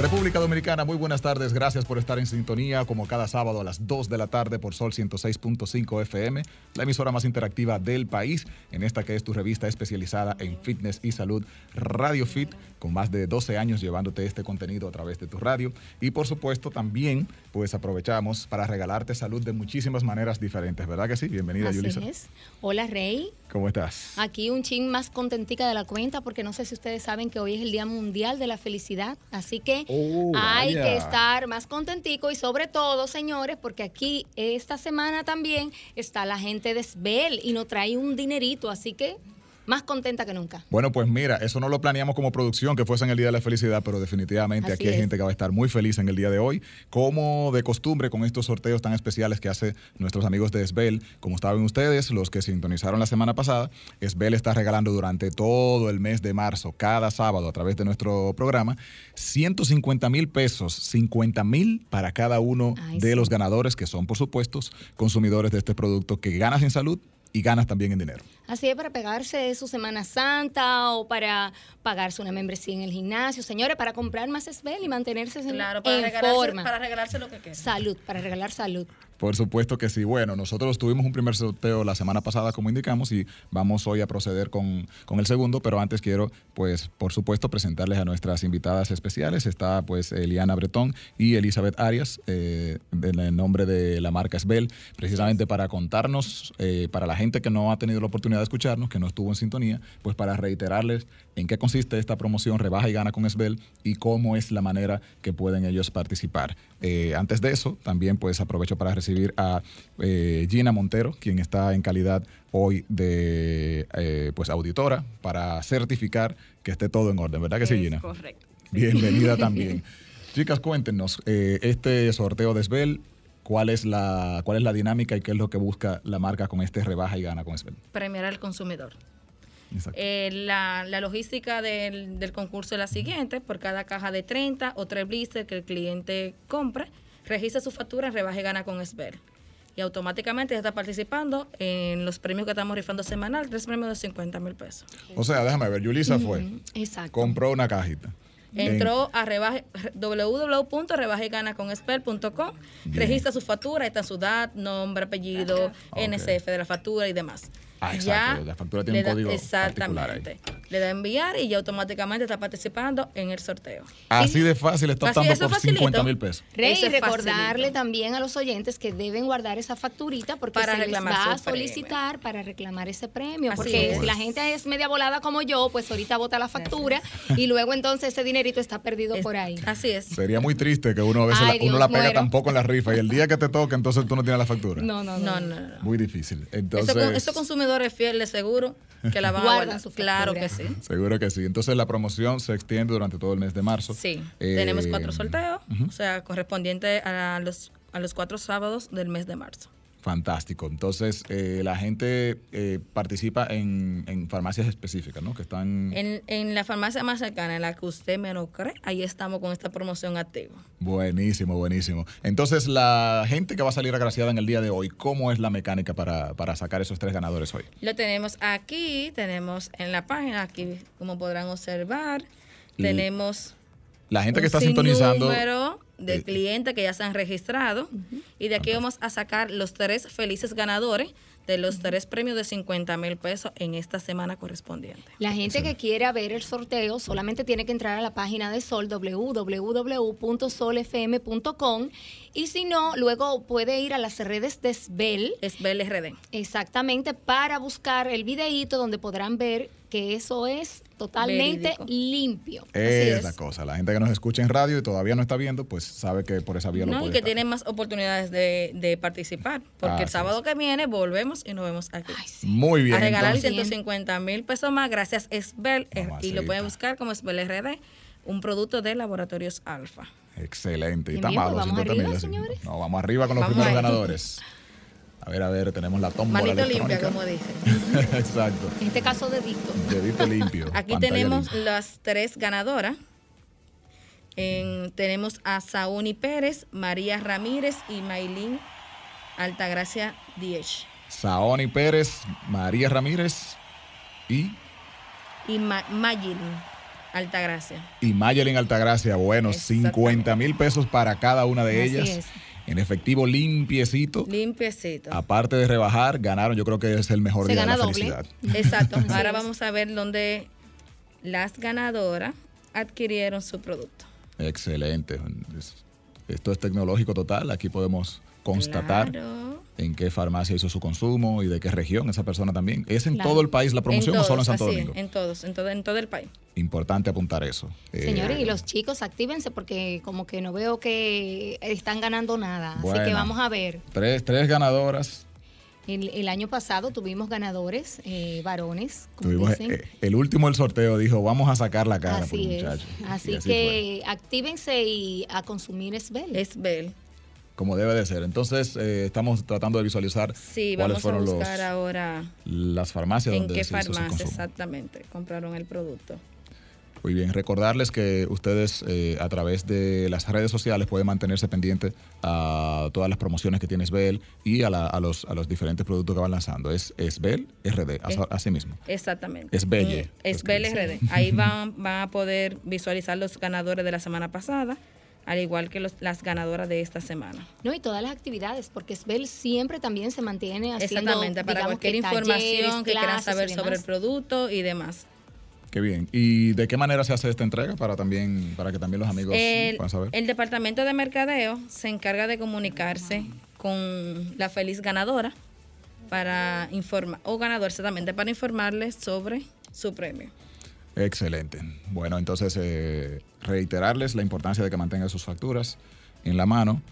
República Dominicana, muy buenas tardes. Gracias por estar en sintonía como cada sábado a las 2 de la tarde por Sol 106.5 FM, la emisora más interactiva del país, en esta que es tu revista especializada en fitness y salud, Radio Fit, con más de 12 años llevándote este contenido a través de tu radio. Y por supuesto también, pues aprovechamos para regalarte salud de muchísimas maneras diferentes, ¿verdad que sí? Bienvenida, Así Yulisa. es. Hola, Rey. ¿Cómo estás? Aquí un chin más contentica de la cuenta porque no sé si ustedes saben que hoy es el Día Mundial de la Felicidad. Así que Oh, hay vaya. que estar más contentico y sobre todo, señores, porque aquí esta semana también está la gente de Sbel y nos trae un dinerito. Así que más contenta que nunca. Bueno, pues mira, eso no lo planeamos como producción, que fuese en el Día de la Felicidad, pero definitivamente Así aquí hay es. gente que va a estar muy feliz en el día de hoy, como de costumbre con estos sorteos tan especiales que hace nuestros amigos de Sbel. Como saben ustedes, los que sintonizaron la semana pasada, Sbel está regalando durante todo el mes de marzo, cada sábado a través de nuestro programa, 150 mil pesos, 50 mil para cada uno Ay, de sí. los ganadores, que son por supuesto consumidores de este producto que ganas en salud y ganas también en dinero. Así es, para pegarse su Semana Santa o para pagarse una membresía en el gimnasio. Señores, para comprar más Sbel y mantenerse en, Claro, para en regalarse, forma. para regalarse lo que quiera. Salud, para regalar salud. Por supuesto que sí. Bueno, nosotros tuvimos un primer sorteo la semana pasada, como indicamos, y vamos hoy a proceder con, con el segundo, pero antes quiero, pues, por supuesto, presentarles a nuestras invitadas especiales. Está, pues, Eliana Bretón y Elizabeth Arias, eh, en el nombre de la marca Sbel, precisamente para contarnos, eh, para la gente que no ha tenido la oportunidad de escucharnos, que no estuvo en sintonía, pues para reiterarles en qué consiste esta promoción Rebaja y Gana con Sbel y cómo es la manera que pueden ellos participar. Eh, antes de eso, también pues aprovecho para recibir a eh, Gina Montero, quien está en calidad hoy de eh, pues auditora para certificar que esté todo en orden, ¿verdad que sí, Gina? correcto. Bienvenida también. Chicas, cuéntenos, este sorteo de Sbel, ¿cuál es, la, ¿cuál es la dinámica y qué es lo que busca la marca con este rebaja y gana con Sbel? Premiar al consumidor. Exacto. Eh, la, la logística del, del concurso es la siguiente: por cada caja de 30 o 3 blisters que el cliente compre, registra su factura en rebaja y gana con Esber. Y automáticamente ya está participando en los premios que estamos rifando semanal, tres premios de 50 mil pesos. O sea, déjame ver, Yulisa fue, Exacto. compró una cajita. Entró a rebaje- registra su factura, ahí está su edad, nombre, apellido, Ok. NSF de la factura y demás. Ah, exacto, la factura tiene un código Exactamente. Le da a enviar y ya automáticamente está participando en el sorteo. Así de fácil está optando eso por facilito. 50 mil pesos. Rey, Eso es recordarle facilito. también a los oyentes que deben guardar esa facturita porque Para se les va a premio. solicitar para reclamar ese premio. Así porque es. si la gente es media volada como yo, pues ahorita bota la factura y luego entonces ese dinerito está perdido Es- por ahí. Así es. Sería muy triste que uno a veces Ay, la, uno Dios, la pega muero. tampoco en la rifa y el día que te toque entonces tú no tienes la factura. No, no, no. No, no, no. Muy difícil. Eso Entonces, esos consumidores fieles seguro que la van a guardar. su Claro que factura. Sí. seguro que sí. Entonces la promoción se extiende durante todo el mes de marzo. Sí, Eh, tenemos cuatro sorteos, o sea, correspondiente a los, a los cuatro sábados del mes de marzo. Fantástico. Entonces, eh, la gente eh, participa en, en farmacias específicas, ¿no? Que están... En, en la farmacia más cercana, en la que usted menos cree, ahí estamos con esta promoción activa. Buenísimo, buenísimo. Entonces, la gente que va a salir agraciada en el día de hoy, ¿cómo es la mecánica para, para sacar esos tres ganadores hoy? Lo tenemos aquí, tenemos en la página, aquí como podrán observar, tenemos La gente que está sintonizando... número de eh, clientes que ya se han registrado. Y de aquí vamos a sacar los tres felices ganadores de los tres premios de 50 mil pesos en esta semana correspondiente. La gente que quiera ver el sorteo solamente tiene que entrar a la página de Sol, www.solfm.com y si no, luego puede ir a las redes de Sbel, Es BLRD. exactamente, para buscar el videíto donde podrán ver que eso es totalmente Verídico. limpio. Es, es. la cosa. La gente que nos escucha en radio y todavía no está viendo, pues sabe que por esa vía lo No, y puede que estar. tienen más oportunidades de, de participar, porque el sábado que viene volvemos y nos vemos aquí. Ay, sí. Muy bien. a regalar entonces- 150 mil pesos más gracias Esbel eh, y lo pueden buscar como Esbel RD, un producto de Laboratorios Alfa. Excelente. Y está malo. vamos 50 arriba, señores. No, vamos arriba con los Vamos primeros ahí. ganadores. A ver, a ver, tenemos la tómbola Manito limpia, como dicen. Exacto. En este caso, dedito. Dedito limpio. Aquí tenemos limpia. las tres ganadoras. En- tenemos a Saúni Pérez, María Ramírez y Maylin Altagracia Diez. Saoni Pérez, María Ramírez y Y Ma Magilin. Altagracia. y Mayelin Altagracia. Bueno, Exactamente. 50 mil pesos para cada una de Así ellas. es. En efectivo, limpiecito. Limpiecito. Aparte de rebajar, ganaron. Yo creo que es el mejor Se día de la doble. felicidad. Exacto. Ahora vamos a ver dónde las ganadoras adquirieron su producto. Excelente. Es- Esto es tecnológico total. Aquí podemos constatar Claro. en qué farmacia hizo su consumo y de qué región esa persona también. ¿Es en Claro. todo el país la promoción o solo en todos, Santo así, Domingo? En todos, en todo, en todo el país. Importante apuntar eso. Eh, Señores, y los chicos, actívense porque como que no veo que están ganando nada. Así que vamos a ver. tres, tres ganadoras. El, el año pasado tuvimos ganadores, eh, varones, como Tuvimos, dicen. eh, el último del sorteo dijo, vamos a sacar la cara por así un es. muchacho. Así, que actívense y a consumir Svel. Es Bell. Como debe de ser. Entonces, eh, estamos tratando de visualizar Sí, cuáles vamos a fueron los, ahora las farmacias en donde qué se hizo su farmacia consumo. exactamente compraron el producto. Muy bien, recordarles que ustedes eh, a través de las redes sociales pueden mantenerse pendientes a todas las promociones que tiene Sbel y a, la- a los, a los diferentes productos que van lanzando. Es Sbel RD, Es- así mismo. Exactamente. Es Belle. Mm, Es Belle RD. Ahí van, van a poder visualizar los ganadores de la semana pasada, al igual que los- las ganadoras de esta semana. No, y todas las actividades, porque Svel siempre también se mantiene haciendo Exactamente, para cualquier que información talleres, que quieran saber sobre el producto y demás. Qué bien. ¿Y de qué manera se hace esta entrega para también para que también los amigos El, puedan saber? el departamento de mercadeo se encarga de comunicarse con la feliz ganadora para informar, o ganador exactamente, para informarles sobre su premio. Excelente. Bueno, entonces eh, reiterarles la importancia de que mantengan sus facturas en la mano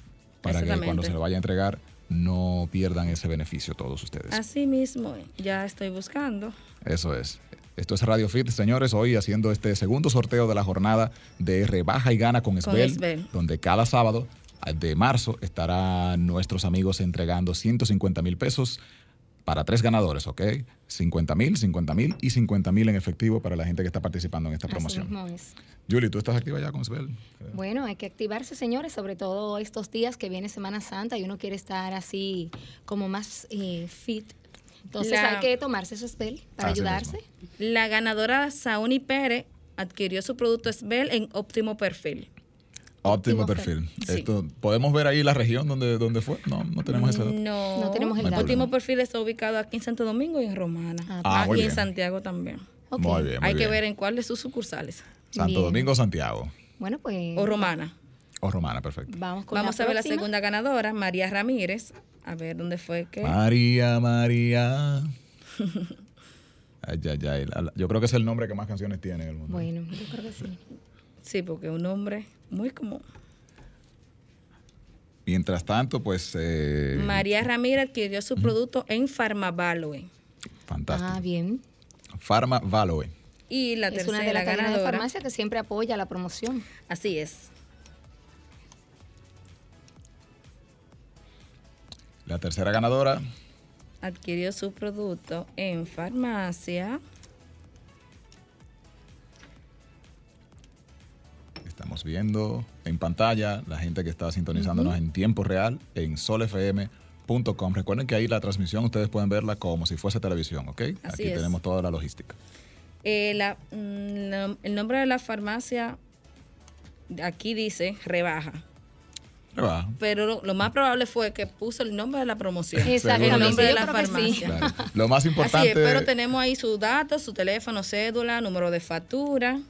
para que cuando se lo vaya a entregar no pierdan ese beneficio todos ustedes. Así mismo, ya estoy buscando. Eso es. Esto es Radio Fit, señores, hoy haciendo este segundo sorteo de la jornada de Rebaja y Gana con Esbel, donde cada sábado de marzo estarán nuestros amigos entregando 150 mil pesos para tres ganadores, ¿ok? 50 mil, 50 mil y 50 mil en efectivo para la gente que está participando en esta promoción. Julie, ¿tú estás activa ya con Esbel? Bueno, hay que activarse, señores, sobre todo estos días que viene Semana Santa y uno quiere estar así como más eh, fit. Entonces La- hay que tomarse su spell para Así ayudarse. mismo. La ganadora Sauni Pérez adquirió su producto Esbel en óptimo perfil. Óptimo Óptimo perfil. Sí. Esto, ¿Podemos ver ahí la región donde, donde fue? No, no tenemos ese dato. No, No tenemos el dato. Óptimo perfil está ubicado aquí en Santo Domingo y en Romana. Ah, Ah, y en. Santiago también. Muy bien, muy Hay que ver en cuál de sus sucursales. Santo Bien. Domingo, Santiago. Bueno, pues O Romana. O Romana, perfecto. vamos con Vamos la a ver la segunda ganadora, María Ramírez. A ver dónde fue que. María, María. Ay, ay, ay. Yo creo que es el nombre que más canciones tiene en el mundo. Bueno, yo creo que sí. Sí, porque un nombre muy común. Mientras tanto, pues. eh, María Ramírez adquirió su producto en Farmavalue. Fantástico. Ah, bien. Pharma Valoe. Y la es una de las cadenas de ganadora. farmacia que siempre apoya la promoción. Así es. La tercera ganadora. Adquirió su producto en farmacia. Estamos viendo en pantalla la gente que está sintonizándonos en tiempo real en solfm.com. Recuerden que ahí la transmisión ustedes pueden verla como si fuese televisión, ¿ok? Así Aquí es. tenemos toda la logística. Eh, la- mm, la- el nombre de la farmacia aquí dice rebaja. Rebaja. Pero lo, lo más probable fue que puso el nombre de la promoción. Exactamente, El nombre de yo la sí. farmacia. Claro. Lo más Así importante. es, pero tenemos ahí sus datos, su teléfono, cédula, número de factura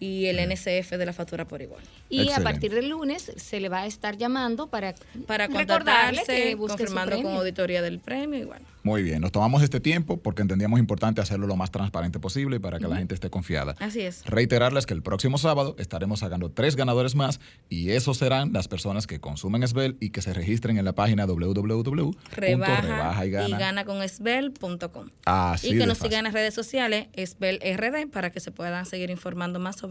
y el NCF de la factura por igual. Y Excelente. a partir del lunes se le va a estar llamando para, Para recordarle contactarse, confirmando con auditoría del premio y bueno. Muy bien, nos tomamos este tiempo porque entendíamos importante hacerlo lo más transparente posible y para que la gente esté confiada. Así es. Reiterarles que el próximo sábado estaremos sacando tres ganadores más y esos serán las personas que consumen Sbel y que se registren en la página Rebaja www.rebaja y y que nos fácil. sigan en las redes sociales, Esbel RD, para que se puedan seguir informando más sobre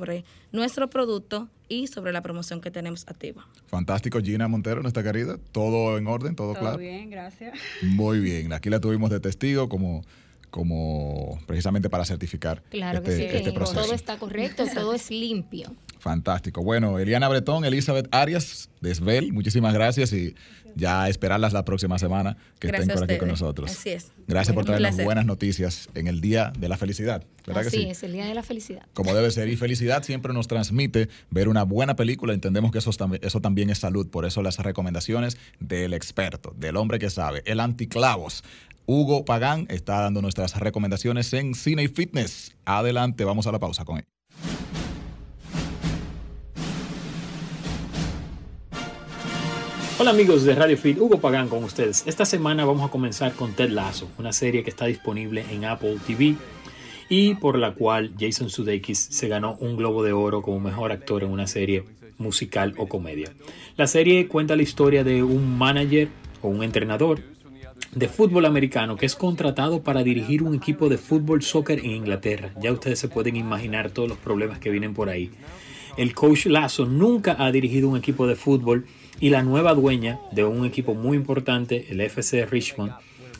nuestro producto y sobre la promoción que tenemos activa. Fantástico, Gina Montero, nuestra querida. Todo en orden, todo, Todo claro. bien, gracias. Muy bien, aquí la tuvimos de testigo como, como precisamente para certificar Claro este, que sí, este que proceso. todo está correcto, todo es limpio. Fantástico. Bueno, Eliana Bretón, Elizabeth Arias, de Svel, muchísimas gracias y ya esperarlas la próxima semana que estén por aquí con nosotros. Así es. Gracias por traernos buenas noticias en el Día de la Felicidad. ¿verdad Así que sí? es, el Día de la Felicidad. Como debe ser. Y felicidad siempre nos transmite ver una buena película. Entendemos que eso, eso también es salud. Por eso las recomendaciones del experto, del hombre que sabe, el anticlavos. Hugo Pagán está dando nuestras recomendaciones en Cine y Fitness. Adelante, vamos a la pausa con él. Hola amigos de Radio Fit, Hugo Pagán con ustedes. Esta semana vamos a comenzar con Ted Lasso, una serie que está disponible en Apple TV y por la cual Jason Sudeikis se ganó un Globo de Oro como mejor actor en una serie musical o comedia. La serie cuenta la historia de un manager o un entrenador de fútbol americano que es contratado para dirigir un equipo de fútbol soccer en Inglaterra. Ya ustedes se pueden imaginar todos los problemas que vienen por ahí. El coach Lasso nunca ha dirigido un equipo de fútbol y la nueva dueña de un equipo muy importante, el FC Richmond,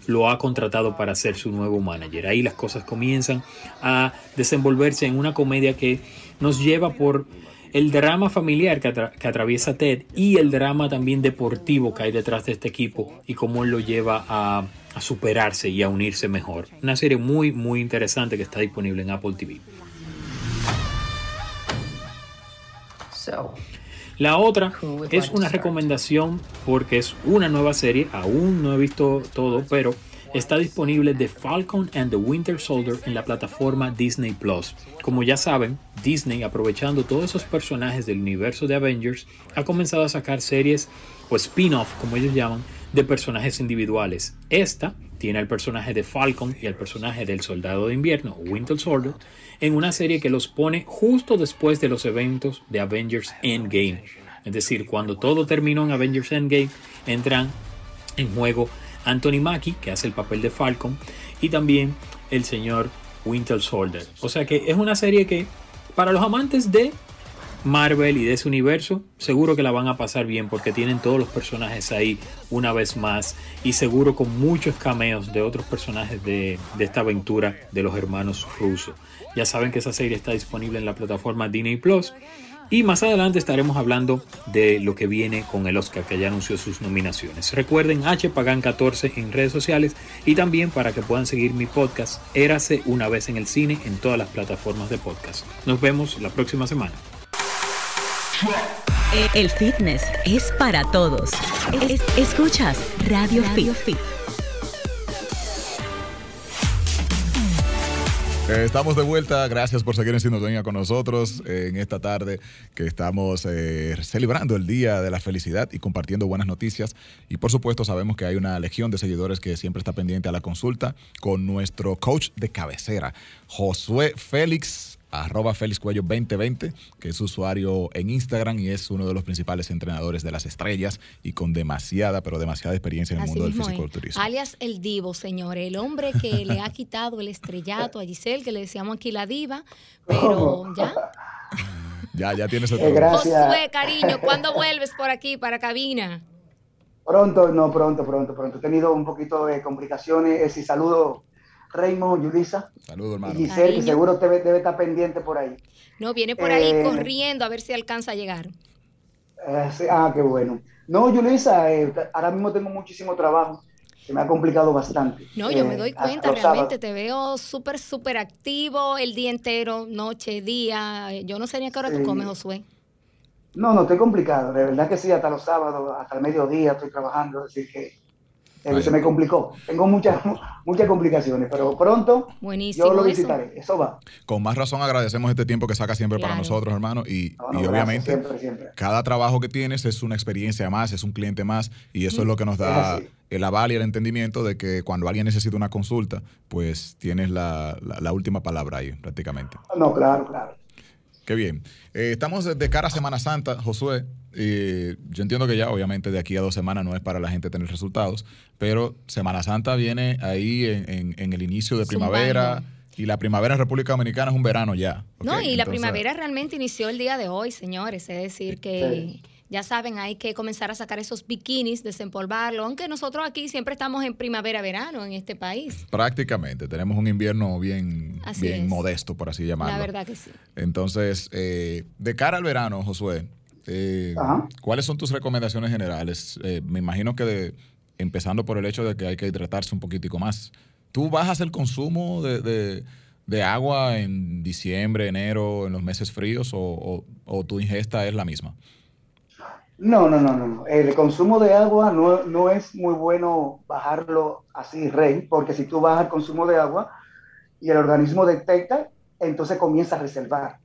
lo ha contratado para ser su nuevo manager. Ahí las cosas comienzan a desenvolverse en una comedia que nos lleva por el drama familiar que, atraviesa Ted y el drama también deportivo que hay detrás de este equipo y cómo él lo lleva a, a superarse y a unirse mejor. Una serie muy, muy interesante que está disponible en Apple TV. La otra es una recomendación porque es una nueva serie, aún no he visto todo, pero está disponible The Falcon and the Winter Soldier en la plataforma Disney Plus. Como ya saben, Disney, aprovechando todos esos personajes del universo de Avengers, ha comenzado a sacar series o spin-off, como ellos llaman, de personajes individuales. Esta tiene el personaje de Falcon y el personaje del Soldado de Invierno, Winter Soldier, en una serie que los pone justo después de los eventos de Avengers Endgame. Es decir, cuando todo terminó en Avengers Endgame, entran en juego Anthony Mackie, que hace el papel de Falcon, y también el señor Winter Soldier. O sea que es una serie que, para los amantes de Marvel y de ese universo, seguro que la van a pasar bien porque tienen todos los personajes ahí una vez más y seguro con muchos cameos de otros personajes de, esta aventura de los hermanos rusos. Ya saben que esa serie está disponible en la plataforma Disney Plus. Y más adelante estaremos hablando de lo que viene con el Oscar, que ya anunció sus nominaciones. Recuerden HPagan14 en redes sociales y también para que puedan seguir mi podcast, Érase una vez en el cine en todas las plataformas de podcast. Nos vemos la próxima semana. El fitness es para todos. escuchas Radio, Fit. Eh, estamos de vuelta, gracias por seguir en sintonía con nosotros en esta tarde que estamos eh, celebrando el Día de la Felicidad y compartiendo buenas noticias. Y por supuesto sabemos que hay una legión de seguidores que siempre está pendiente a la consulta con nuestro coach de cabecera, Josué Félix arroba Félix Cuello 2020, que es usuario en Instagram y es uno de los principales entrenadores de las estrellas y con demasiada, pero demasiada experiencia en el mundo del fisiculturismo. Alias el divo, señor, el hombre que le ha quitado el estrellato a Giselle, que le decíamos aquí la diva, pero ya. ya, ya tienes el eh, Josué, cariño, ¿cuándo vuelves por aquí, para cabina? Pronto, no, pronto, pronto, pronto. He tenido un poquito de complicaciones y saludo Raymond, Yulisa. Saludos, hermano. Y Giselle, que seguro debe, debe, estar pendiente por ahí. No, viene por ahí eh, corriendo a ver si alcanza a llegar. Eh, ah, qué bueno. No, Yulisa, eh, ahora mismo tengo muchísimo trabajo. Se me ha complicado bastante. No, yo me doy cuenta, realmente te veo súper, súper activo el día entero, noche, día. Yo no sé ni a qué hora tú comes, Josué. No, no, estoy complicado. De verdad que sí, hasta los sábados, hasta el mediodía estoy trabajando. Es decir, se me complicó. Tengo muchas, muchas complicaciones, pero pronto yo lo visitaré. Eso. va. Con más razón agradecemos este tiempo que saca siempre para nosotros, hermano. Y, obviamente, cada trabajo que tienes es una experiencia más, es un cliente más, y eso es lo que nos da el aval y el entendimiento de que cuando alguien necesita una consulta, pues tienes la, la última palabra ahí, prácticamente. No, claro, claro. Qué bien. Eh, estamos de cara a Semana Santa, Josué. yo entiendo que ya, obviamente, de aquí a dos semanas no es para la gente tener resultados, pero Semana Santa viene ahí en, el inicio de primavera. Y la primavera en República Dominicana es un verano ya. No, y la primavera realmente inició el día de hoy, señores. Es decir, que ya saben, hay que comenzar a sacar esos bikinis, desempolvarlo, aunque nosotros aquí siempre estamos en primavera-verano en este país. Prácticamente, tenemos un invierno bien, bien modesto, por así llamarlo. La verdad que sí. Entonces, eh, de cara al verano, Josué, eh, ¿cuáles son tus recomendaciones generales? Eh, me imagino que empezando por el hecho de que hay que hidratarse un poquitico más. ¿Tú bajas el consumo de, agua en diciembre, enero, en los meses fríos o, tu ingesta es la misma? No, no, no, no. El consumo de agua no, no, es muy bueno bajarlo así, rey, porque si tú bajas el consumo de agua y el organismo detecta, entonces comienza a reservar.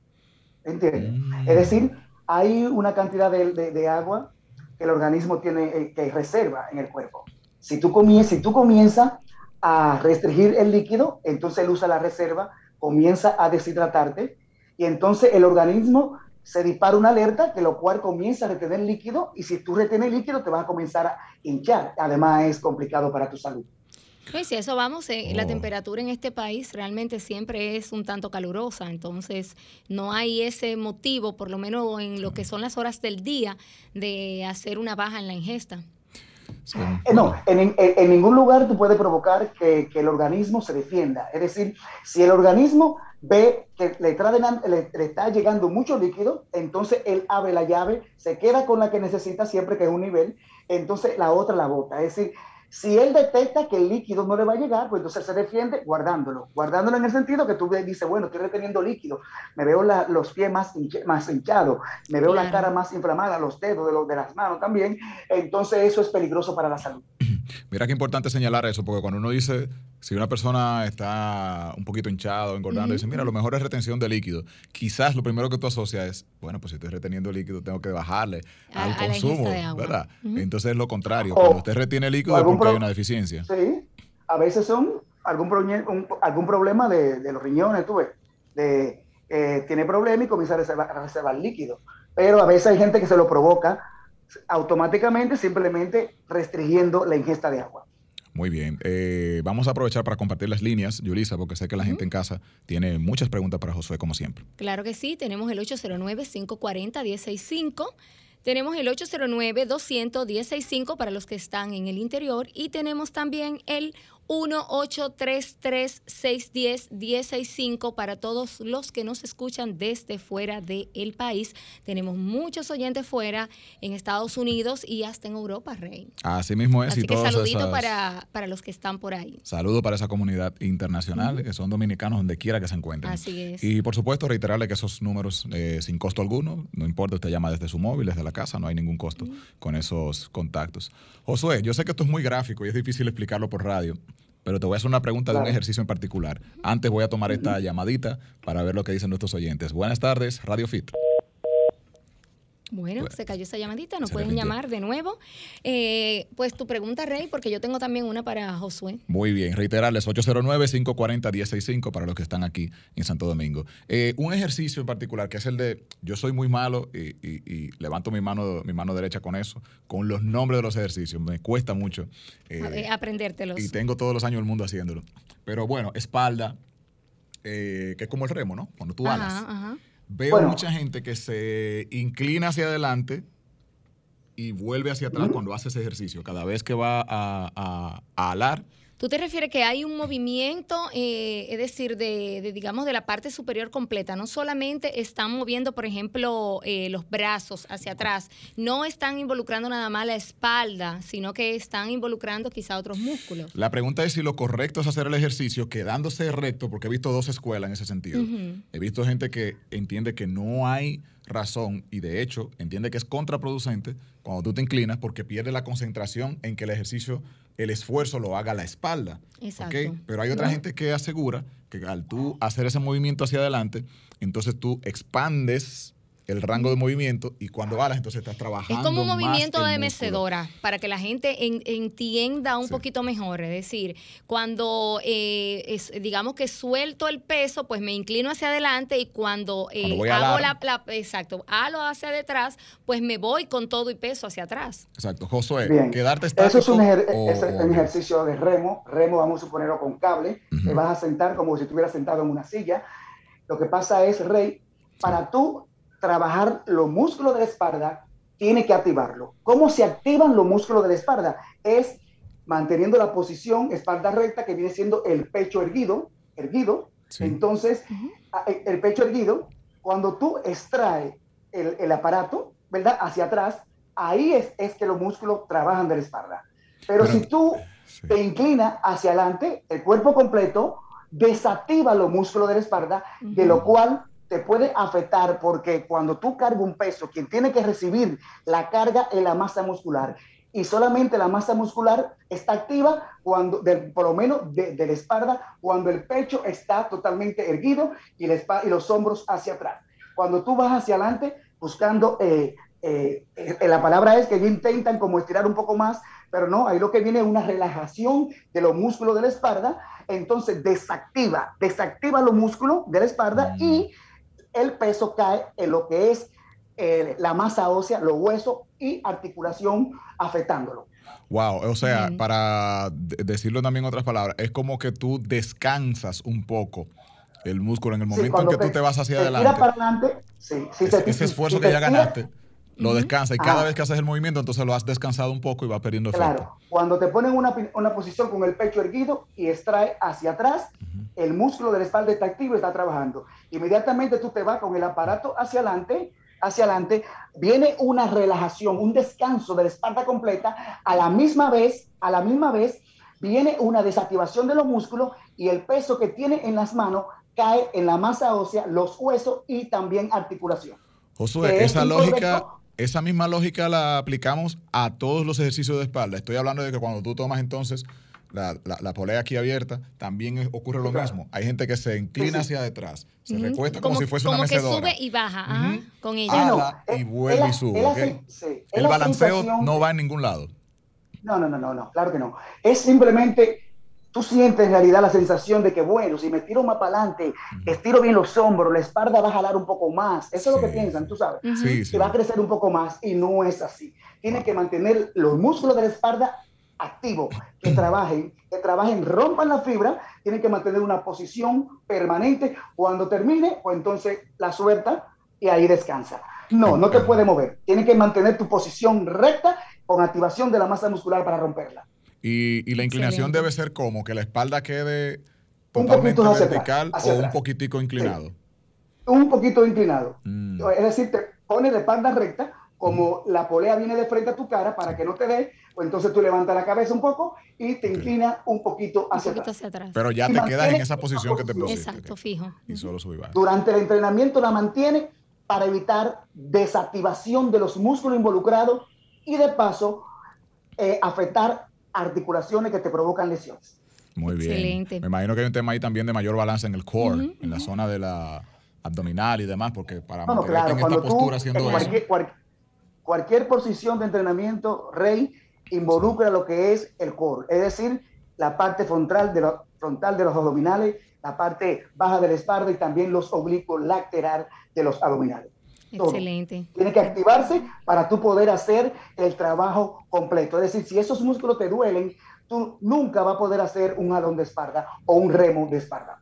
¿Entiendes? Mm. Es decir, hay una cantidad de, agua que el organismo tiene eh, que reserva en el cuerpo. Si tú, comienzas, si tú comienzas a restringir el líquido, entonces él usa la reserva, comienza a deshidratarte y entonces el organismo se dispara una alerta, que lo cual comienza a retener líquido y si tú retienes líquido te vas a comenzar a hinchar. Además es complicado para tu salud. Pues si eso vamos, eh, la oh. temperatura en este país realmente siempre es un tanto calurosa, entonces no hay ese motivo, por lo menos en lo que son las horas del día, de hacer una baja en la ingesta. Eh, no, en, ningún lugar tú puedes provocar que, el organismo se defienda. Es decir, si el organismo ve que le, le, le, está llegando mucho líquido, entonces él abre la llave, se queda con la que necesita siempre que es un nivel, entonces la otra la bota. Es decir, si él detecta que el líquido no le va a llegar, pues entonces se defiende guardándolo. Guardándolo en el sentido que tú dices, bueno, estoy reteniendo líquido, me veo los pies más, más hinchados, me veo la cara más inflamada, los dedos de, los, de las manos también. Entonces eso es peligroso para la salud. Mira qué importante señalar eso, porque cuando uno dice, si una persona está un poquito hinchado, engordando, dice, mira, lo mejor es retención de líquido. Quizás lo primero que tú asocias es, bueno, pues si estoy reteniendo líquido, tengo que bajarle al consumo, ¿verdad? Entonces es lo contrario. cuando usted retiene líquido es porque hay una deficiencia. Sí, a veces son algún, algún problema de, los riñones, tú ves, de, eh, tiene problema y comienza a reservar líquido. Pero a veces hay gente que se lo provoca automáticamente simplemente restringiendo la ingesta de agua. Muy bien. Eh, vamos a aprovechar para compartir las líneas, Yulisa, porque sé que la gente en casa tiene muchas preguntas para Josué, como siempre. Claro que sí. Tenemos el 809-540-165. Tenemos el 809-200-165 para los que están en el interior. Y tenemos también el 1-833-610-165 para todos los que nos escuchan desde fuera del país. Tenemos muchos oyentes fuera, en Estados Unidos y hasta en Europa, Rey. Así mismo es. Así que saludito para, para, los que están por ahí. Saludo para esa comunidad internacional, que son dominicanos donde quiera que se encuentren. Así es. Y por supuesto, reiterarle que esos números eh, sin costo alguno, no importa, usted llama desde su móvil, desde la casa, no hay ningún costo con esos contactos. Josué, yo sé que esto es muy gráfico y es difícil explicarlo por radio, pero te voy a hacer una pregunta de un ejercicio en particular. Antes voy a tomar esta llamadita para ver lo que dicen nuestros oyentes. Buenas tardes, Radio Fit. Bueno, se cayó esa llamadita, nos pueden llamar de nuevo. Eh, pues tu pregunta, Rey, porque yo tengo también una para Josué. Muy bien, reiterarles 809-540-165 para los que están aquí en Santo Domingo. Eh, un ejercicio en particular que es el de, yo soy muy malo y, levanto mi mano, mi mano derecha con eso, con los nombres de los ejercicios, me cuesta mucho. Eh, aprendértelos. Y tengo todos los años del mundo haciéndolo. Pero bueno, espalda, que es como el remo, ¿no? Cuando tú alas. Ajá Veo mucha gente que se inclina hacia adelante y vuelve hacia atrás cuando hace ese ejercicio. Cada vez que va a, a alar, ¿Tú te refieres que hay un movimiento, eh, es decir, de, digamos, de la parte superior completa? No solamente están moviendo, por ejemplo, eh, los brazos hacia atrás, no están involucrando nada más la espalda, sino que están involucrando quizá otros músculos. La pregunta es si lo correcto es hacer el ejercicio quedándose recto, porque he visto dos escuelas en ese sentido. He visto gente que entiende que no hay razón y de hecho entiende que es contraproducente cuando tú te inclinas porque pierde la concentración en que el ejercicio el esfuerzo lo haga la espalda. Exacto. Pero hay otra gente que asegura que al tú hacer ese movimiento hacia adelante, entonces tú expandes el rango de movimiento y cuando balas entonces estás trabajando. Es como un movimiento de mecedora para que la gente entienda un poquito mejor. Es decir, cuando eh, digamos que suelto el peso, pues me inclino hacia adelante y cuando, eh, hago la, exacto, halo hacia detrás, pues me voy con todo y peso hacia atrás. Exacto. Josué, quedarte estático. Eso es un, ejercicio de remo. Remo, vamos a suponerlo con cable. Te vas a sentar como si estuvieras sentado en una silla. Lo que pasa es, Rey, para tú trabajar los músculos de la espalda, tiene que activarlo. ¿Cómo se activan los músculos de la espalda? Es manteniendo la posición espalda recta, que viene siendo el pecho erguido, erguido, Entonces, el pecho erguido, cuando tú extraes el, aparato, ¿verdad? Hacia atrás, ahí es, es, que los músculos trabajan de la espalda. Pero, si tú te inclinas hacia adelante, el cuerpo completo desactiva los músculos de la espalda, de lo cual te puede afectar porque cuando tú cargas un peso, quien tiene que recibir la carga es la masa muscular y solamente la masa muscular está activa cuando, por lo menos de, la espalda, cuando el pecho está totalmente erguido y, la y los hombros hacia atrás. Cuando tú vas hacia adelante buscando, eh, eh, eh, la palabra es que intentan como estirar un poco más, pero no, ahí lo que viene es una relajación de los músculos de la espalda, entonces desactiva, desactiva los músculos de la espalda mm. y el peso cae en lo que es la masa ósea, los huesos y articulación afectándolo. Wow, o sea, para decirlo también en otras palabras, es como que tú descansas un poco el músculo en el momento en que tú te vas hacia adelante. para adelante, sí, ese, esfuerzo que ya ganaste, lo descansa y cada vez que haces el movimiento, entonces lo has descansado un poco y va perdiendo efecto. Claro, cuando te ponen una, una posición con el pecho erguido y extrae hacia atrás, el músculo de la espalda está activo y está trabajando. Inmediatamente tú te vas con el aparato hacia adelante, hacia adelante, viene una relajación, un descanso de la espalda completa, a la misma vez, a la misma vez, viene una desactivación de los músculos y el peso que tiene en las manos cae en la masa ósea, los huesos y también articulación. Josué, esa lógica, esa misma lógica la aplicamos a todos los ejercicios de espalda. Estoy hablando de que cuando tú tomas entonces la, la, polea aquí abierta, también ocurre lo mismo. Hay gente que se inclina hacia detrás, se recuesta como, si fuese una mecedora. Como que sube y baja con ella. y vuelve y sube. el balanceo no va en ningún lado. No, no, no, no, no, claro que no. Es simplemente, tú sientes en realidad la sensación de que, bueno, si me tiro más para adelante, estiro bien los hombros, la espalda va a jalar un poco más. Eso es lo que piensan, tú sabes. Que va a crecer un poco más y no es así. Tiene que mantener los músculos de la espalda activo, que trabajen, que trabajen, rompan la fibra, tienen que mantener una posición permanente. Cuando termine, pues entonces la suelta y ahí descansa. No, no te puede mover. Tienes que mantener tu posición recta con activación de la masa muscular para romperla. Y, la inclinación debe ser como que la espalda quede totalmente vertical o un poquitico inclinado. Un poquito inclinado. Mm. Es decir, te pones de espalda recta, como la polea viene de frente a tu cara para que no te dé, pues entonces tú levantas la cabeza un poco y te inclinas un poquito hacia, atrás. Pero ya te quedas en esa posición que te pusiste. Exacto, fijo. Y solo subir Durante el entrenamiento la mantiene para evitar desactivación de los músculos involucrados y de paso eh, afectar articulaciones que te provocan lesiones. Muy bien. Excelente. Me imagino que hay un tema ahí también de mayor balance en el core, en la zona de la abdominal y demás, porque para mantener en esta postura haciendo cualquier, eso cualquier posición de entrenamiento, Rey, involucra lo que es el core, es decir, la parte frontal de, frontal de los abdominales, la parte baja de la espalda y también los oblicuos lateral de los abdominales. Excelente. Tiene que activarse para tú poder hacer el trabajo completo. Es decir, si esos músculos te duelen, tú nunca vas a poder hacer un alón de espalda o un remo de espalda.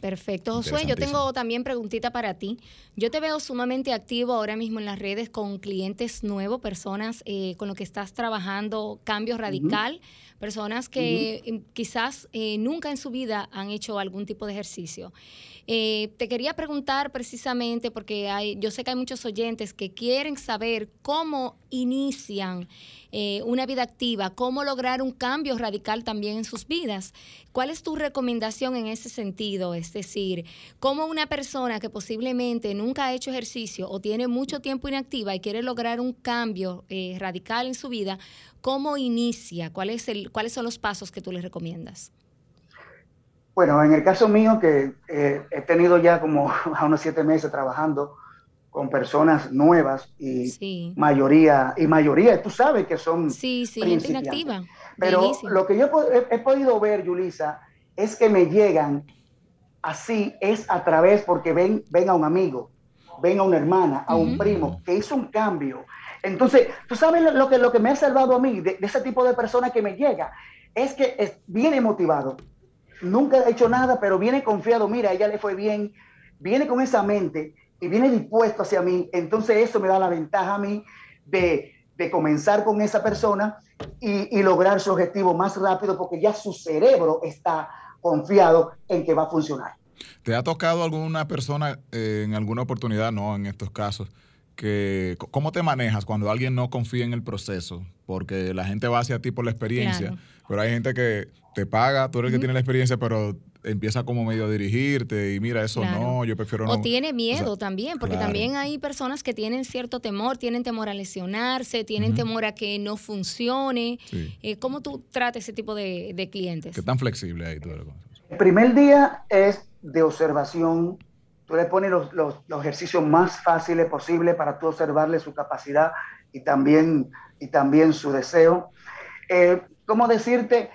Perfecto. Josué, yo tengo también preguntita para ti. Yo te veo sumamente activo ahora mismo en las redes con clientes nuevos, personas eh, con los que estás trabajando cambio radical, personas que quizás eh, nunca en su vida han hecho algún tipo de ejercicio. Eh, te quería preguntar precisamente, porque hay, yo sé que hay muchos oyentes que quieren saber cómo inician eh, una vida activa, cómo lograr un cambio radical también en sus vidas. ¿Cuál es tu recomendación en ese sentido? Es decir, cómo una persona que posiblemente nunca ha hecho ejercicio o tiene mucho tiempo inactiva y quiere lograr un cambio eh, radical en su vida, ¿cómo inicia? ¿Cuál es el, ¿Cuáles son los pasos que tú le recomiendas? Bueno, en el caso mío, que eh, he tenido ya como a unos siete meses trabajando con personas nuevas y mayoría, y mayoría, tú sabes que son sí, sí, inactiva. Pero lo que yo he, podido ver, Yulisa, es que me llegan así, es a través porque ven, ven a un amigo, ven a una hermana, a un primo, que hizo un cambio. Entonces, tú sabes lo que, lo que me ha salvado a mí de, ese tipo de persona que me llega, es que viene motivado, nunca ha hecho nada, pero viene confiado, mira, ella le fue bien, viene con esa mente y viene dispuesto hacia mí, entonces eso me da la ventaja a mí de, comenzar con esa persona y, lograr su objetivo más rápido porque ya su cerebro está confiado en que va a funcionar. ¿Te ha tocado alguna persona eh, en alguna oportunidad, no en estos casos, que cómo te manejas cuando alguien no confía en el proceso? Porque la gente va hacia ti por la experiencia, pero hay gente que te paga, tú eres el que tiene la experiencia, pero empieza como medio a dirigirte y mira, eso no, yo prefiero no. O tiene miedo también, porque también hay personas que tienen cierto temor, tienen temor a lesionarse, tienen temor a que no funcione. Eh, ¿Cómo tú tratas ese tipo de, clientes? ¿Qué tan flexible ahí tú El primer día es de observación. Tú le pones los, los, ejercicios más fáciles posibles para tú observarle su capacidad y también, y también su deseo. Eh, ¿Cómo decirte?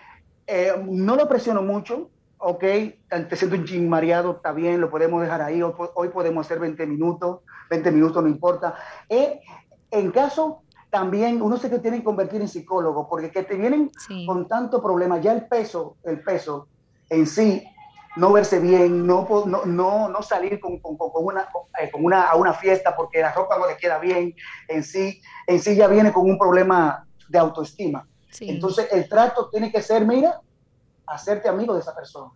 Eh, no lo presiono mucho, ok, te siento un ching mareado, está bien, lo podemos dejar ahí, hoy, podemos hacer 20 minutos, 20 minutos no importa. Eh, en caso también uno se tiene que convertir en psicólogo, porque que te vienen con tanto problema, ya el peso, el peso en sí, no verse bien, no, no, no, no salir con, con, con una, eh, con una, a una fiesta porque la ropa no le queda bien, en sí, en sí ya viene con un problema de autoestima. Entonces el trato tiene que ser, mira, hacerte amigo de esa persona.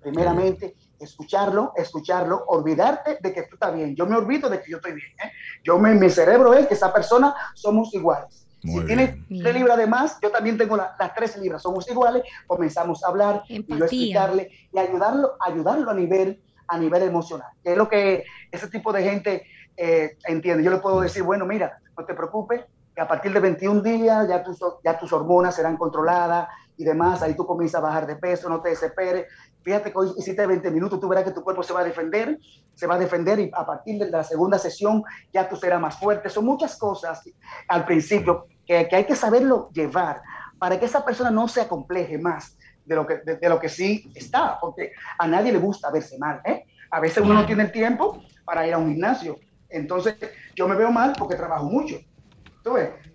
Primeramente, escucharlo, escucharlo, olvidarte de que tú estás bien. Yo me olvido de que yo estoy bien. ¿eh? Yo me, mi cerebro es que esa persona somos iguales. Si tiene tres libras de más, yo también tengo las tres libras, somos iguales, comenzamos a hablar y lo explicarle y ayudarlo, ayudarlo a nivel, a nivel emocional. Que es lo que ese tipo de gente eh, entiende. Yo le puedo decir, bueno, mira, no te preocupes, que a partir de 21 días ya tus, ya tus hormonas serán controladas, y demás, ahí tú comienzas a bajar de peso, no te desesperes. Fíjate que hoy hiciste 20 minutos, tú verás que tu cuerpo se va a defender, se va a defender y a partir de la segunda sesión ya tú serás más fuerte. Son muchas cosas al principio que, que hay que saberlo llevar para que esa persona no se acompleje más de lo que, de, lo que sí está, porque a nadie le gusta verse mal. ¿eh? A veces uno no tiene el tiempo para ir a un gimnasio. Entonces yo me veo mal porque trabajo mucho.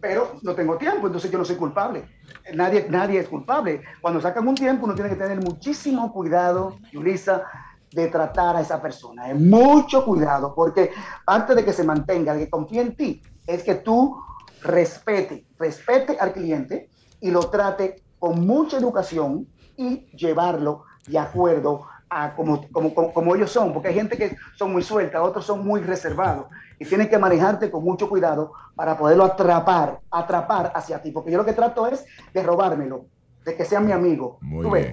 Pero no tengo tiempo, entonces yo no soy culpable nadie, nadie es culpable. Cuando sacan un tiempo, uno tiene que tener muchísimo cuidado, Yulisa, de tratar a esa persona. Es mucho cuidado, porque parte de que se mantenga, de que confíe en ti, es que tú respete, respete al cliente y lo trate con mucha educación y llevarlo de acuerdo a como, como, como, ellos son, porque hay gente que son muy suelta, otros son muy reservados y tienes que manejarte con mucho cuidado para poderlo atrapar, atrapar hacia ti, porque yo lo que trato es de robármelo, de que sea mi amigo.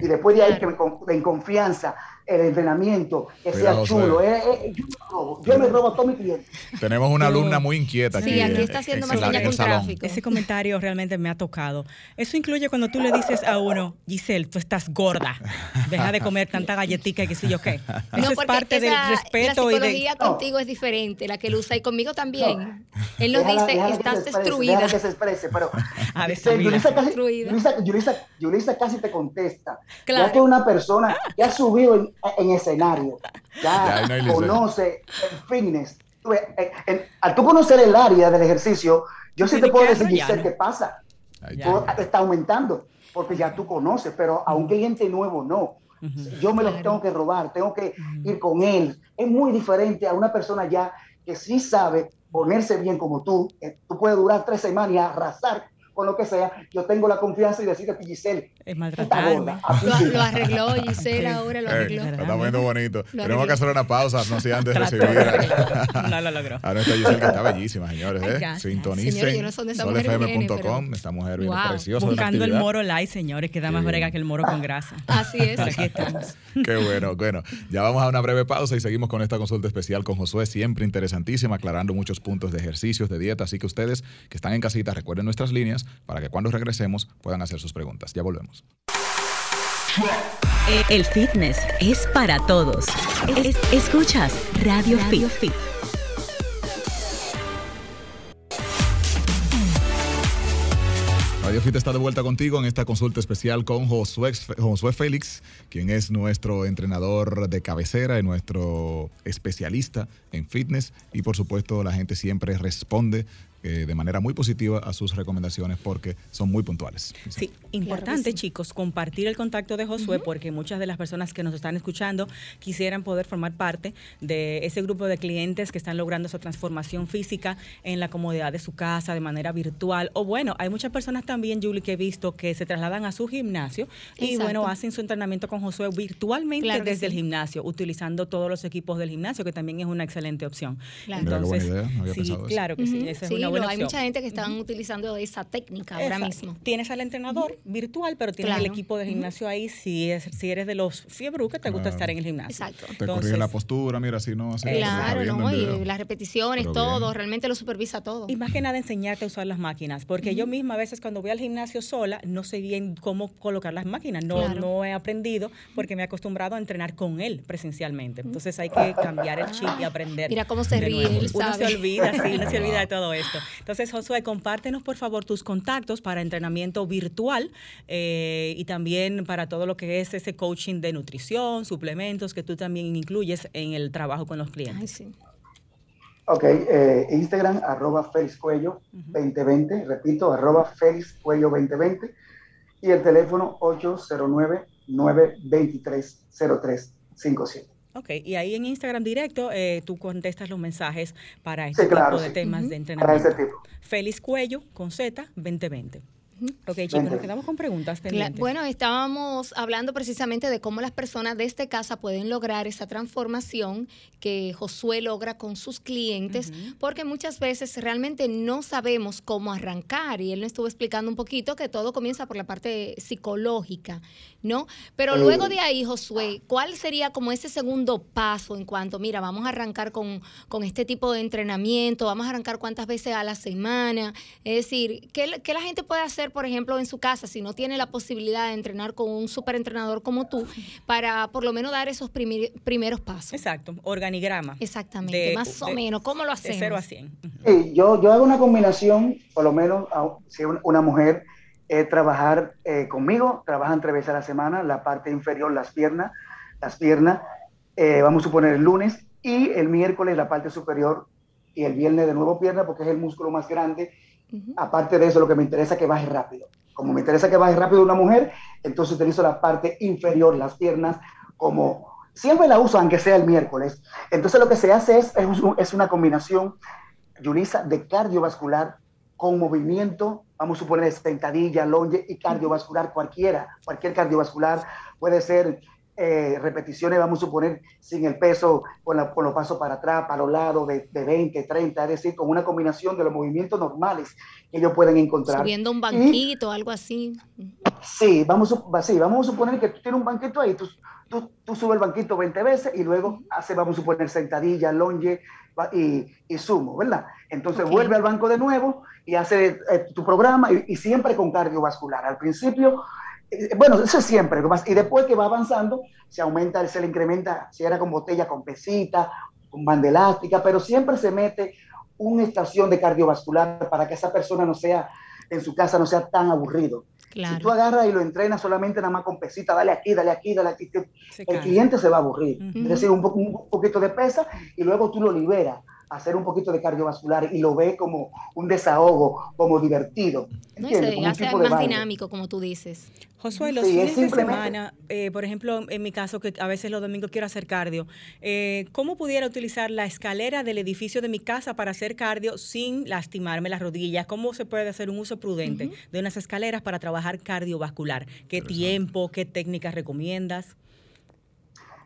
Y después de ahí, que me, en confianza, el entrenamiento, que sea chulo. Eh, eh, yo, me robo, a todos mis clientes. Tenemos una alumna muy inquieta aquí. Sí, aquí está haciendo más con tráfico. Ese comentario realmente me ha tocado. Eso incluye cuando tú le dices a uno, Giselle, tú estás gorda. Deja de comer tanta galletita y qué sé yo qué. Eso es parte del respeto. La psicología contigo es diferente, la que lo usa y conmigo también. Él nos dice, estás destruida. que se exprese, pero a veces Yulisa casi, Yulisa, Yulisa, casi te contesta. Claro. Ya que una persona que ha subido en en escenario, ya, conoce el fitness. al tú conocer el área del ejercicio, yo sí te puedo decir, qué pasa. está aumentando, porque ya tú conoces, pero a un cliente nuevo no. Yo me lo tengo que robar, tengo que ir con él. Es muy diferente a una persona ya que sí sabe ponerse bien como tú. Tú puedes durar tres semanas y arrasar con lo que sea, yo tengo la confianza y decirte que Giselle es maltratarme. Lo, lo, arregló Giselle ahora, lo arregló. está viendo bonito. Tenemos que hacer una pausa, no sé antes de recibir. no lo logró. Ahora está Giselle que está bellísima, señores. ¿eh? Sintonicen solfm.com. Esta mujer viene preciosa. Buscando el moro light, señores, que da más brega que el moro con grasa. Así es. aquí estamos. Qué bueno, bueno. Ya vamos a una breve pausa y seguimos con esta consulta especial con Josué, siempre interesantísima, aclarando muchos puntos de ejercicios, de dieta. Así que ustedes que están en casita, recuerden nuestras líneas para que cuando regresemos puedan hacer sus preguntas. Ya volvemos. El fitness es para todos. escuchas Radio, Radio Fit. Radio Fit está de vuelta contigo en esta consulta especial con Josué, Josué Félix, quien es nuestro entrenador de cabecera y nuestro especialista en fitness. Y por supuesto, la gente siempre responde eh, de manera muy positiva a sus recomendaciones porque son muy puntuales. Sí, importante chicos, compartir el contacto de Josué porque muchas de las personas que nos están escuchando quisieran poder formar parte de ese grupo de clientes que están logrando esa transformación física en la comodidad de su casa de manera virtual. O bueno, hay muchas personas también, Julie, que he visto que se trasladan a su gimnasio y bueno, hacen su entrenamiento con Josué virtualmente desde el gimnasio, utilizando todos los equipos del gimnasio, que también es una excelente opción. Entonces, sí, claro que sí, esa es una hay mucha gente que están utilizando esa técnica ahora mismo. Tienes al entrenador virtual, pero tienes el equipo de gimnasio ahí. Si, es, si eres de los fiebru que te gusta estar en el gimnasio. Exacto. Te corrige la postura, mira, si no hace Claro, no, y las repeticiones, todo, realmente lo supervisa todo. Y más que nada enseñarte a usar las máquinas, porque yo misma a veces cuando voy al gimnasio sola no sé bien cómo colocar las máquinas, no, no he aprendido porque me he acostumbrado a entrenar con él presencialmente. Entonces hay que cambiar el chip y aprender. Mira cómo se ríe, él Uno se olvida, sí, uno se olvida de todo esto. Entonces, Josué, compártenos por favor tus contactos para entrenamiento virtual eh, y también para todo lo que es ese coaching de nutrición, suplementos que tú también incluyes en el trabajo con los clientes. Ay, sí. Ok, eh, Instagram, arroba Félix Cuello 2020, repito, arroba Félix Cuello 2020 y el teléfono 809-923-0357. Ok, y ahí en Instagram directo eh, tú contestas los mensajes para este tipo de temas de entrenamiento. Para ese tipo. Félix Cuello con Z 2020. Ok, chicos, nos quedamos con preguntas pendientes. bueno, estábamos hablando precisamente de cómo las personas de este casa pueden lograr esa transformación que Josué logra con sus clientes, porque muchas veces realmente no sabemos cómo arrancar. Y él nos estuvo explicando un poquito que todo comienza por la parte psicológica, ¿no? Pero luego de ahí, Josué, ¿cuál sería como ese segundo paso en cuanto, mira, vamos a arrancar con, con este tipo de entrenamiento, vamos a arrancar cuántas veces a la semana? Es decir, ¿qué, qué la gente puede hacer? Por ejemplo, en su casa, si no tiene la posibilidad de entrenar con un superentrenador como tú, para por lo menos dar esos primeros pasos? Exacto, organigrama. Exactamente, más o menos. ¿Cómo lo hacemos? De 0 a 100. Sí, yo, yo hago una combinación, por lo menos, si una mujer eh, trabajar eh, conmigo, trabajan tres veces a la semana, la parte inferior, las piernas, las piernas, eh, vamos a suponer el lunes, y el miércoles la parte superior, y el viernes de nuevo pierna, porque es el músculo más grande Aparte de eso, lo que me interesa es que baje rápido. Como me interesa que baje rápido una mujer, entonces utilizo la parte inferior, las piernas, como siempre la uso, aunque sea el miércoles. Entonces lo que se hace es, es, una combinación, Yulisa, de cardiovascular con movimiento, vamos a suponer sentadilla, longe y cardiovascular cualquiera, cualquier cardiovascular puede ser eh, repeticiones, vamos a suponer, sin el peso, con, la, con los pasos para atrás, para los lados, de, de, 20, 30, es decir, con una combinación de los movimientos normales que ellos pueden encontrar. Subiendo un banquito, algo así. Sí vamos, sí, vamos a suponer que tú tienes un banquito ahí, tú, tú, tú subes el banquito 20 veces y luego hace, vamos a suponer, sentadilla, longe y, y sumo, ¿verdad? Entonces vuelve al banco de nuevo y hace eh, tu programa y, y siempre con cardiovascular. Al principio bueno, eso es siempre. Y después que va avanzando, se aumenta, se le incrementa, si era con botella, con pesita, con banda elástica, pero siempre se mete una estación de cardiovascular para que esa persona no sea, en su casa no sea tan aburrido. Si tú agarras y lo entrenas solamente nada más con pesita, dale aquí, dale aquí, dale aquí, el cliente se va a aburrir. Es decir, un, un, poquito de pesa y luego tú lo liberas hacer un poquito de cardiovascular y lo ve como un desahogo, como divertido. No, y se hace más dinámico, como tú dices. Josué, los fines de semana, eh, por ejemplo, en mi caso, que a veces los domingos quiero hacer cardio, eh, ¿cómo pudiera utilizar la escalera del edificio de mi casa para hacer cardio sin lastimarme las rodillas? ¿Cómo se puede hacer un uso prudente de unas escaleras para trabajar cardiovascular? ¿Qué tiempo, qué técnicas recomiendas?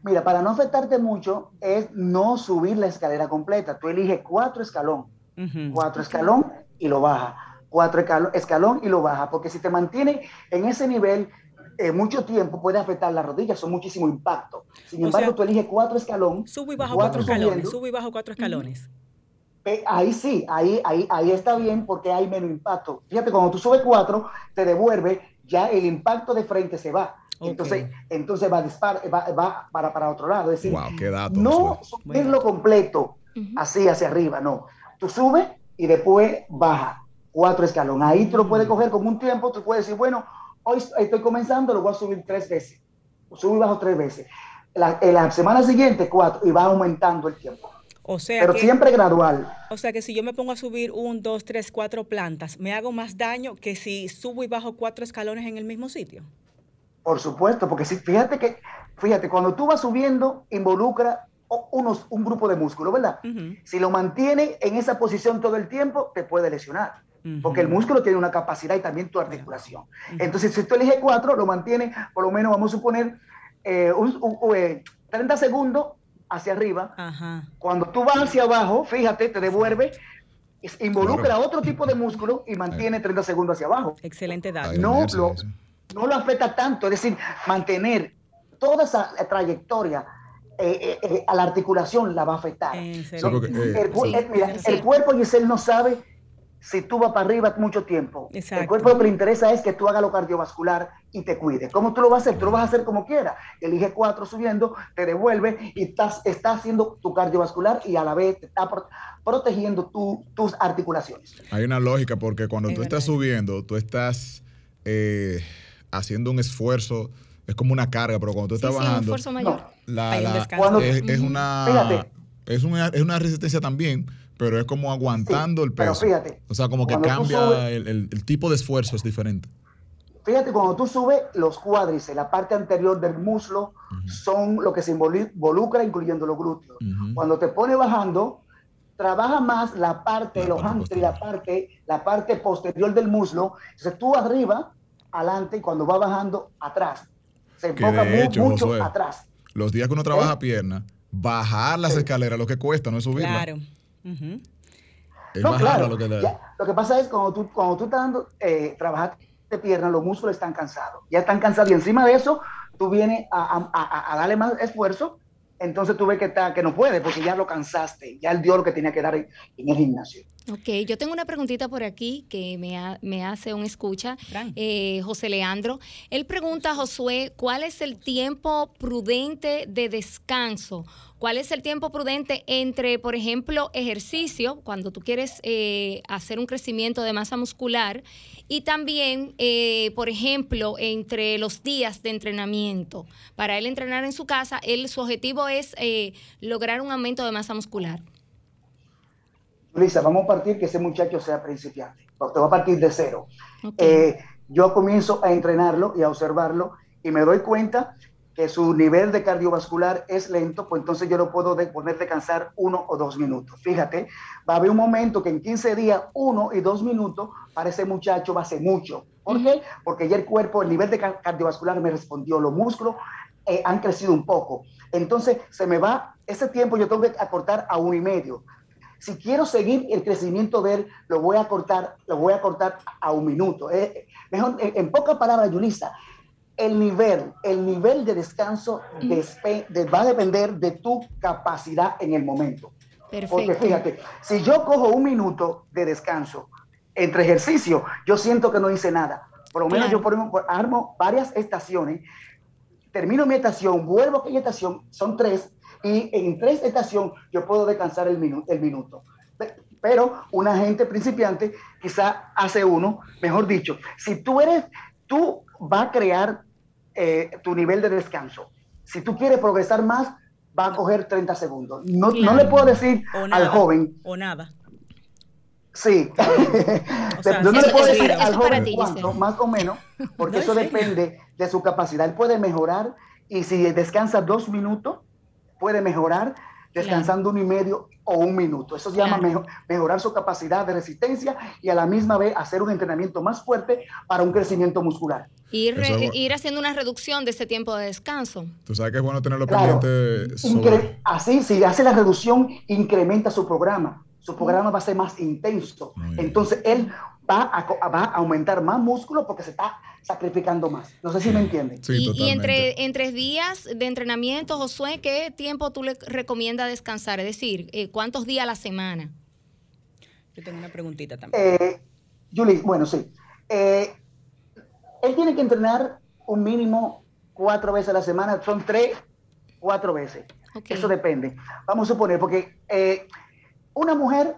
Mira, para no afectarte mucho es no subir la escalera completa. Tú eliges cuatro escalón, cuatro escalón y lo baja, cuatro escalón y lo baja, porque si te mantiene en ese nivel eh, mucho tiempo puede afectar las rodillas, son muchísimo impacto. Sin embargo, tú eliges cuatro escalón. Subo y bajo cuatro, escalones, subo y bajo cuatro escalones. Ahí sí, ahí, ahí, ahí está bien porque hay menos impacto. Fíjate, cuando tú subes cuatro, te devuelve, ya el impacto de frente se va. Entonces, entonces va, va, va, para, para otro lado. Es decir, no subirlo completo, así hacia arriba, no. Tú subes y después baja cuatro escalones. Ahí tú lo puedes mm. coger con un tiempo, tú puedes decir, bueno, hoy estoy comenzando, lo voy a subir tres veces. Subo y bajo tres veces. La, en la semana siguiente, cuatro, y va aumentando el tiempo. O sea pero siempre gradual. O sea que si yo me pongo a subir un, dos, tres, cuatro plantas, ¿me hago más daño que si subo y bajo cuatro escalones en el mismo sitio? Por supuesto, porque si, fíjate que, fíjate, cuando tú vas subiendo, involucra unos, un grupo de músculo, ¿verdad? Si lo mantiene en esa posición todo el tiempo, te puede lesionar. Porque el músculo tiene una capacidad y también tu articulación. Entonces, si tú eliges cuatro, lo mantiene, por lo menos vamos a suponer, eh, 30 eh, segundos hacia arriba. Cuando tú vas hacia abajo, fíjate, te devuelve, involucra otro tipo de músculo y mantiene 30 segundos hacia abajo. Excelente dato. No lo, no lo afecta tanto, es decir, mantener toda esa trayectoria eh, eh, a la articulación la va a afectar. el, cuerpo, Giselle, no sabe si tú vas para arriba mucho tiempo. El cuerpo lo que le interesa es que tú hagas lo cardiovascular y te cuide. ¿Cómo tú lo vas a hacer? Tú lo vas a hacer como quieras. Elige cuatro subiendo, te devuelve y estás, estás haciendo tu cardiovascular y a la vez te está protegiendo tus articulaciones. Hay una lógica porque cuando tú estás subiendo, tú estás eh, haciendo un esfuerzo, es como una carga, pero cuando tú estás bajando... es, una... Es una, es una resistencia también, pero es como aguantando el peso. Pero fíjate. O sea, como que cambia el, tipo de esfuerzo es diferente. Fíjate, cuando tú subes los cuádriceps, la parte anterior del muslo, son lo que se involucra, incluyendo los glúteos. Cuando te pone bajando, trabaja más la parte, los hamstrings, la parte, la parte posterior del muslo. Entonces tú arriba, adelante, y cuando va bajando, atrás. Se enfoca mucho atrás. Los días que uno trabaja ¿Eh? pierna, bajar las escaleras lo que cuesta, no es subirla. Claro no, claro. Lo que, lo que pasa es cuando tú, cuando tú estás dando, eh, trabajar de pierna, los músculos están cansados. Ya están cansados y encima de eso, tú vienes a, a, a darle más esfuerzo. Entonces tú ves que, está, que no puede porque ya lo cansaste, ya él dio lo que tenía que dar en, el gimnasio. Ok, yo tengo una preguntita por aquí que me, me hace un escucha, eh, José Leandro. Él pregunta a Josué, ¿cuál es el tiempo prudente de descanso ¿Cuál es el tiempo prudente entre, por ejemplo, ejercicio, cuando tú quieres eh, hacer un crecimiento de masa muscular, y también, eh, por ejemplo, entre los días de entrenamiento? Para él entrenar en su casa, él, su objetivo es eh, lograr un aumento de masa muscular. Lisa, vamos a partir que ese muchacho sea principiante. Te va a partir de cero. yo comienzo a entrenarlo y a observarlo y me doy cuenta que su nivel de cardiovascular es lento, pues entonces yo lo puedo de poner descansar uno o dos minutos. Fíjate, va a haber un momento que en 15 días, uno y dos minutos, para ese muchacho va a ser mucho. ¿Por qué? Porque ya el cuerpo, el nivel de cardiovascular me respondió, los músculos eh, han crecido un poco. Entonces se me va, ese tiempo yo tengo que acortar a uno y medio. Si quiero seguir el crecimiento de él, lo voy a cortar, lo voy a cortar a un minuto. Eh, mejor, en, en pocas palabras, Yulisa, el nivel, el nivel de descanso va a depender de tu capacidad en el momento. Perfecto. Porque fíjate, si yo cojo un minuto de descanso entre ejercicio, yo siento que no hice nada. Por lo menos yo por, armo varias estaciones, termino mi estación, vuelvo a aquella estación, son tres, y en tres estaciones yo puedo descansar el, minuto el minuto. Pero una gente principiante quizá hace uno, mejor dicho, si tú eres, tú vas a crear eh, tu nivel de descanso. Si tú quieres progresar más, va a coger 30 segundos. No, no le puedo decir al joven. O nada. Sí. no le puedo decir al joven cuánto, más o menos, porque eso depende de su capacidad. Él puede mejorar y si descansa dos minutos, puede mejorar descansando uno y medio o un minuto. Eso se llama mejorar su capacidad de resistencia y a la misma vez hacer un entrenamiento más fuerte para un crecimiento muscular. Ir, ir haciendo una reducción de ese tiempo de descanso. Tú sabes que es bueno tenerlo pendiente. Así, si hace la reducción, incrementa su programa. Su programa va a ser más intenso. Entonces, él va a, va a aumentar más músculo porque se está sacrificando más. No sé si me entienden. y, entre, entre días de entrenamiento, Josué, ¿qué tiempo tú le recomiendas descansar? Es decir, eh, ¿cuántos días a la semana? Yo tengo una preguntita también. Eh, Julie, bueno, sí. Eh, él tiene que entrenar un mínimo cuatro veces a la semana, son tres, cuatro veces. Eso depende. Vamos a suponer, porque una mujer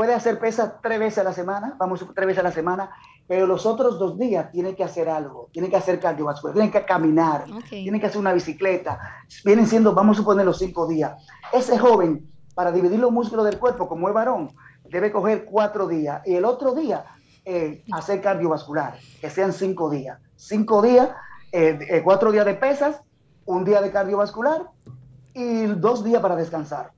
puede hacer pesas tres veces a la semana, vamos tres veces a la semana, pero los otros dos días tiene que hacer algo, tiene que hacer cardiovascular, tiene que caminar, tiene que hacer una bicicleta. Vienen siendo, vamos a suponer, los cinco días. Ese joven para dividir los músculos del cuerpo, como es varón, debe coger cuatro días y el otro día eh, hacer cardiovascular, que sean cinco días. Cinco días, eh, eh, cuatro días de pesas, un día de cardiovascular y dos días para descansar.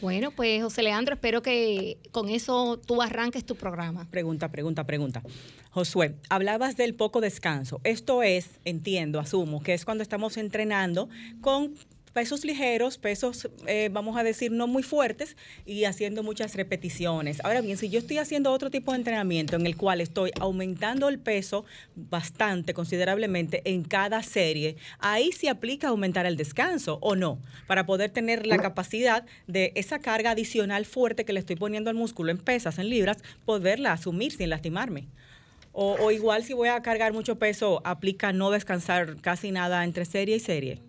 Bueno, pues José Leandro, espero que con eso tú arranques tu programa. Pregunta, pregunta, pregunta. Josué, hablabas del poco descanso. Esto es, entiendo, asumo, que es cuando estamos entrenando con pesos ligeros, pesos, eh, vamos a decir, no muy fuertes y haciendo muchas repeticiones. Ahora bien, si yo estoy haciendo otro tipo de entrenamiento en el cual estoy aumentando el peso bastante, considerablemente en cada serie, ahí se aplica aumentar el descanso o no, para poder tener la capacidad de esa carga adicional fuerte que le estoy poniendo al músculo en pesas, en libras, poderla asumir sin lastimarme. O, o igual si voy a cargar mucho peso, aplica no descansar casi nada entre serie y serie.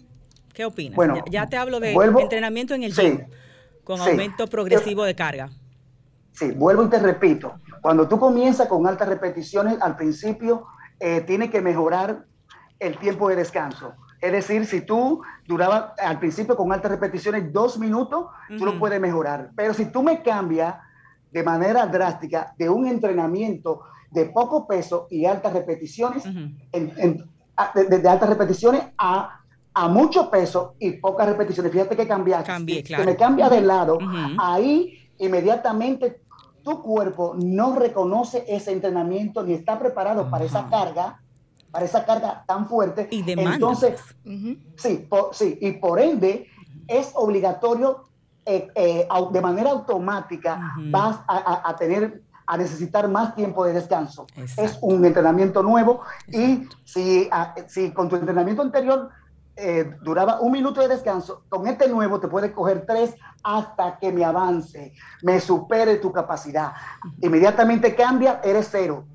¿Qué opinas? Bueno, ya, te hablo de entrenamiento en el gym, con aumento progresivo de carga. Sí, vuelvo y te repito, cuando tú comienzas con altas repeticiones, al principio eh, tiene que mejorar el tiempo de descanso. Es decir, si tú durabas al principio con altas repeticiones dos minutos, tú lo puedes mejorar. Pero si tú me cambias de manera drástica de un entrenamiento de poco peso y altas repeticiones, de, altas repeticiones a a mucho peso y pocas repeticiones. Fíjate que cambiaste. Cambié, claro. Que me cambia de lado. Ahí inmediatamente tu cuerpo no reconoce ese entrenamiento ni está preparado para esa carga, para esa carga tan fuerte. Y demanda. Entonces, sí, sí, y por ende es obligatorio eh, eh, de manera automática vas a, tener a necesitar más tiempo de descanso. Es un entrenamiento nuevo y si, si con tu entrenamiento anterior eh, duraba un minuto de descanso, con este nuevo te puede coger tres hasta que me avance, me supere tu capacidad. Inmediatamente cambia, eres cero.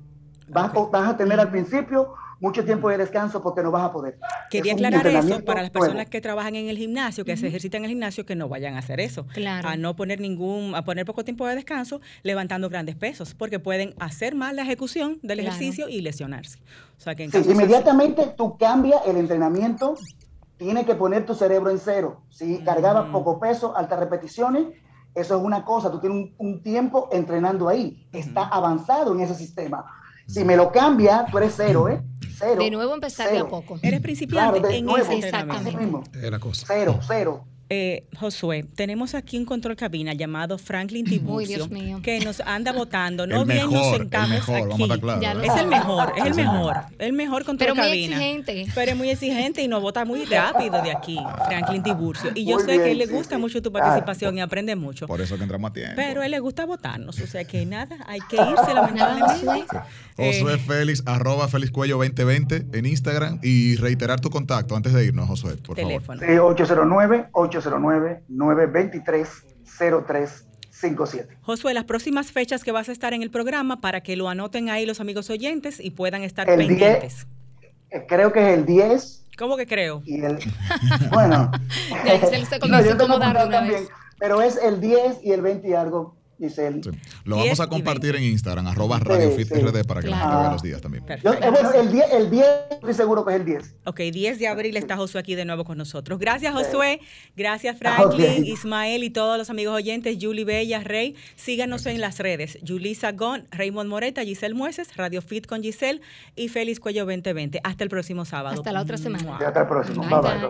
Vas, vas a tener al principio mucho tiempo de descanso porque no vas a poder. Quería aclarar eso para las personas que trabajan en el gimnasio, que se ejercitan en el gimnasio, que no vayan a hacer eso. Claro. A no poner ningún, a poner poco tiempo de descanso levantando grandes pesos, porque pueden hacer mal la ejecución del ejercicio y lesionarse. O sea que inmediatamente tú cambias el entrenamiento tiene que poner tu cerebro en cero. Si cargabas poco peso, altas repeticiones, eso es una cosa, tú tienes un, tiempo entrenando ahí, está avanzado en ese sistema. Si me lo cambia, tú eres cero, ¿eh? Cero. De nuevo empezar de a poco. Eres principiante en ese Exactamente. Cero, cero. Eh, Josué, tenemos aquí un control cabina llamado Franklin Tiburcio que nos anda votando. No bien nos sentamos aquí. es el mejor, es el mejor, el mejor control Pero cabina. Muy exigente. Pero es muy exigente y nos vota muy rápido de aquí, Franklin Tiburcio. Y yo sé que a él le gusta mucho tu participación y aprende mucho. Por eso que entramos a tiempo. Pero a él le gusta votarnos, o sea que nada, hay que irse lamentablemente. Josué eh, Félix, arroba Félix Cuello 2020 en Instagram y reiterar tu contacto antes de irnos, Josué, por Teléfono. favor. 809 809-923-0357. Josué, las próximas fechas que vas a estar en el programa para que lo anoten ahí los amigos oyentes y puedan estar pendientes. Eh, creo que es el 10. ¿Cómo que creo? Y el, bueno, pero es el 10 y el 20 y algo lo vamos a compartir en Instagram, arroba Radio Fit para que la gente vea los días también. Eh, bueno, el 10, el 10, estoy seguro que es el 10. Ok, 10 de abril está Josué aquí de nuevo con nosotros. Gracias, Josué. Gracias, Franklin, Ismael y todos los amigos oyentes. Julie Bella, Rey. Síganos en las redes. Julie Sagón, Raymond Moreta, Giselle Mueces, Radio Fit con Giselle y Félix Cuello 2020. Hasta el próximo sábado. Hasta la otra semana. Hasta el próximo. bye. bye.